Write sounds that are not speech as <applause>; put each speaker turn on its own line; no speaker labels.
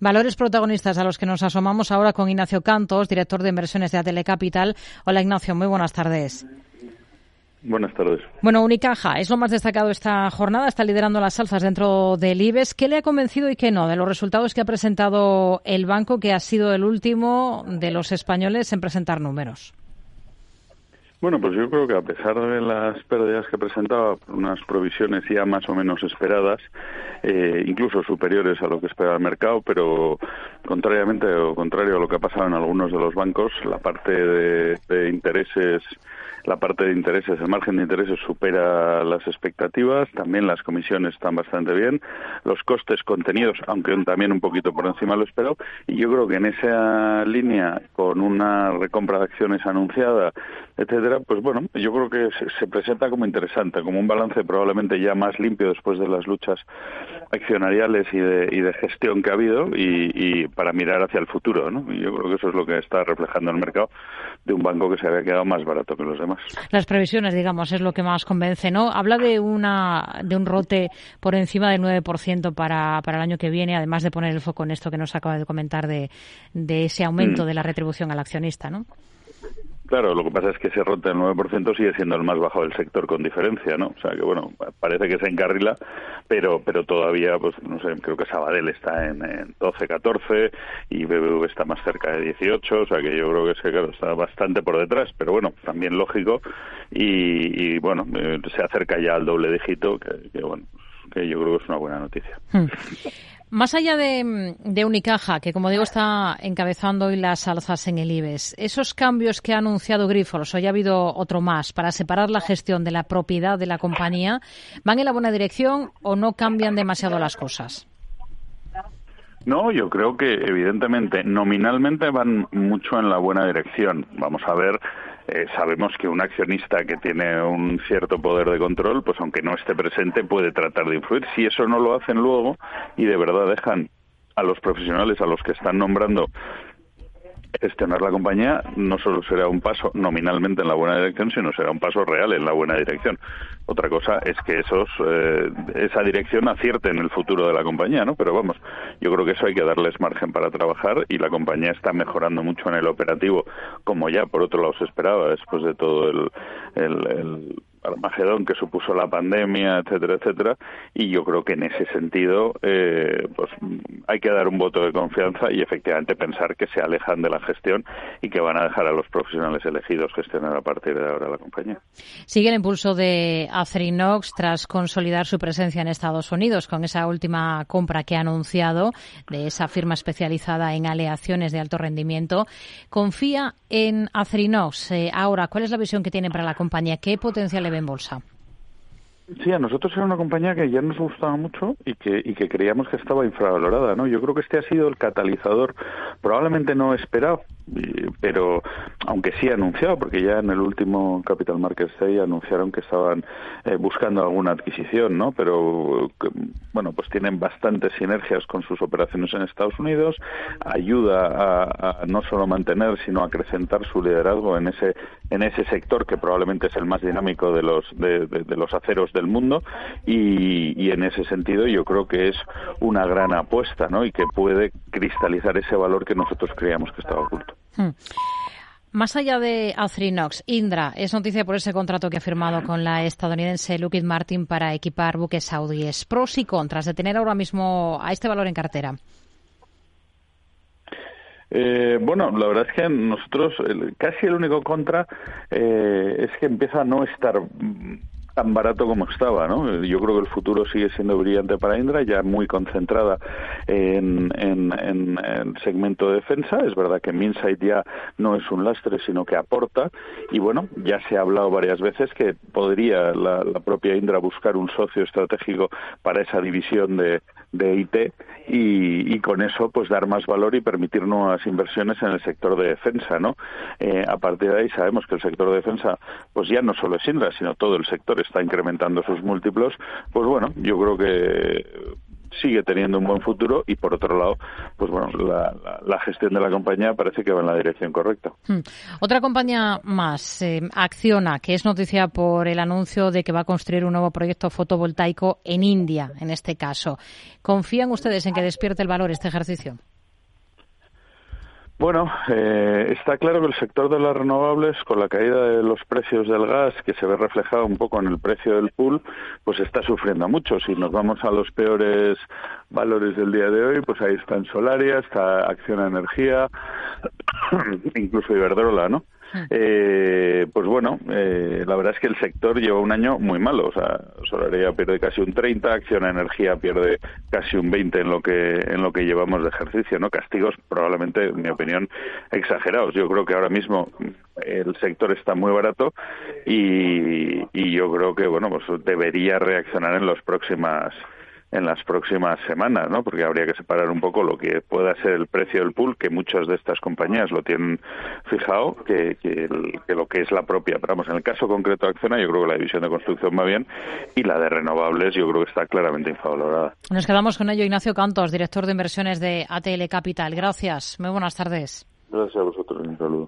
Valores protagonistas a los que nos asomamos ahora con Ignacio Cantos, director de inversiones de Atele Capital. Hola Ignacio, muy buenas tardes.
Buenas tardes.
Bueno, Unicaja es lo más destacado esta jornada, está liderando las alzas dentro del IBEX. ¿Qué le ha convencido y qué no de los resultados que ha presentado el banco, que ha sido el último de los españoles en presentar números?
Bueno, pues yo creo que a pesar de las pérdidas que presentaba, unas provisiones ya más o menos esperadas, eh, incluso superiores a lo que esperaba el mercado, pero contrariamente o contrario a lo que ha pasado en algunos de los bancos, la parte de, de intereses la parte de intereses, el margen de intereses supera las expectativas, también las comisiones están bastante bien, los costes contenidos, aunque también un poquito por encima lo esperado, y yo creo que en esa línea, con una recompra de acciones anunciada, etcétera, pues bueno, yo creo que se, presenta como interesante, como un balance probablemente ya más limpio después de las luchas accionariales y de, y de gestión que ha habido y, para mirar hacia el futuro, ¿no? Y yo creo que eso es lo que está reflejando el mercado de un banco que se había quedado más barato que los demás.
Las previsiones, digamos, es lo que más convence, ¿no? Habla de una de un rote por encima del 9% para, para el año que viene, además de poner el foco en esto que nos acaba de comentar de, de ese aumento mm. de la retribución al accionista, ¿no?
Claro, lo que pasa es que ese rote del 9% sigue siendo el más bajo del sector con diferencia, ¿no? O sea que, bueno, parece que se encarrila, pero pero todavía, pues, no sé, creo que Sabadell está en, 12, 14 y BBV está más cerca de 18, o sea que yo creo que ese, claro, está bastante por detrás, pero bueno, también lógico y, bueno, eh, se acerca ya al doble dígito, que, que bueno, que yo creo que es una buena noticia. Hmm.
Más allá de, Unicaja, que como digo está encabezando hoy las alzas en el IBEX, esos cambios que ha anunciado Grifols, hoy ha habido otro más, para separar la gestión de la propiedad de la compañía, ¿van en la buena dirección o no cambian demasiado las cosas?
No, yo creo que evidentemente nominalmente van mucho en la buena dirección. Vamos a ver eh, sabemos que un accionista que tiene un cierto poder de control, pues aunque no esté presente, puede tratar de influir. Si eso no lo hacen luego y de verdad dejan a los profesionales a los que están nombrando gestionar la compañía no solo será un paso nominalmente en la buena dirección, sino será un paso real en la buena dirección. Otra cosa es que esos eh, esa dirección acierte en el futuro de la compañía, ¿no? Pero vamos, yo creo que eso hay que darles margen para trabajar y la compañía está mejorando mucho en el operativo, como ya por otro lado se esperaba después de todo el, el Armagedón que supuso la pandemia, etcétera, etcétera, y yo creo que en ese sentido eh, pues hay que dar un voto de confianza y efectivamente pensar que se alejan de la gestión y que van a dejar a los profesionales elegidos gestionar a partir de ahora la compañía.
Sigue el impulso de Acerinox tras consolidar su presencia en Estados Unidos con esa última compra que ha anunciado de esa firma especializada en aleaciones de alto rendimiento. Confía en Acerinox. Eh, ahora, ¿cuál es la visión que tiene para la compañía? ¿Qué potencial le en bolsa?
Sí, a nosotros era una compañía que ya nos gustaba mucho y que, y que creíamos que estaba infravalorada, ¿no? Yo creo que este ha sido el catalizador, probablemente no esperado, pero aunque sí anunciado, porque ya en el último Capital Markets Day anunciaron que estaban eh, buscando alguna adquisición, ¿no? Pero, bueno, pues tienen bastantes sinergias con sus operaciones en Estados Unidos, ayuda a, no solo mantener, sino a acrecentar su liderazgo en ese, en ese sector que probablemente es el más dinámico de los, de, de los aceros del mundo y, en ese sentido yo creo que es una gran apuesta ¿no? y que puede cristalizar ese valor que nosotros creíamos que estaba oculto. Hmm.
Más allá de Acerinox, Indra es noticia por ese contrato que ha firmado con la estadounidense Lockheed Martin para equipar buques saudíes. Pros y contras de tener ahora mismo a este valor en cartera.
Eh, bueno, la verdad es que nosotros casi el único contra eh, es que empieza a no estar tan barato como estaba, ¿no? Yo creo que el futuro sigue siendo brillante para Indra, ya muy concentrada en, el segmento de defensa. Es verdad que Minsight ya no es un lastre, sino que aporta. Y bueno, ya se ha hablado varias veces que podría la, propia Indra buscar un socio estratégico para esa división de, de IT y, con eso pues dar más valor y permitir nuevas inversiones en el sector de defensa, ¿no? Eh, a partir de ahí sabemos que el sector de defensa pues ya no solo es Indra, sino todo el sector está incrementando sus múltiplos, pues bueno, yo creo que sigue teniendo un buen futuro y por otro lado, pues bueno, la, gestión de la compañía parece que va en la dirección correcta. Hmm.
Otra compañía más, eh, Acciona, que es noticia por el anuncio de que va a construir un nuevo proyecto fotovoltaico en India, en este caso. ¿Confían ustedes en que despierte el valor este ejercicio?
Bueno, eh, está claro que el sector de las renovables, con la caída de los precios del gas, que se ve reflejado un poco en el precio del pool, pues está sufriendo mucho. Si nos vamos a los peores valores del día de hoy, pues ahí está en Solaria, está Acción Energía, <coughs> incluso Iberdrola, ¿no? Eh, pues bueno, eh, la verdad es que el sector lleva un año muy malo. O sea, Solaria pierde casi un 30, Acción Energía pierde casi un 20 en lo que en lo que llevamos de ejercicio, ¿no? Castigos probablemente, en mi opinión, exagerados. Yo creo que ahora mismo el sector está muy barato y, y yo creo que bueno, pues debería reaccionar en las próximas en las próximas semanas, ¿no? Porque habría que separar un poco lo que pueda ser el precio del pool, que muchas de estas compañías lo tienen fijado, que, que, lo que es la propia. Pero vamos, en el caso concreto de Acciona, yo creo que la división de construcción va bien y la de renovables yo creo que está claramente infravalorada.
Nos quedamos con ello. Ignacio Cantos, director de inversiones de ATL Capital. Gracias. Muy buenas tardes.
Gracias a vosotros. Un saludo.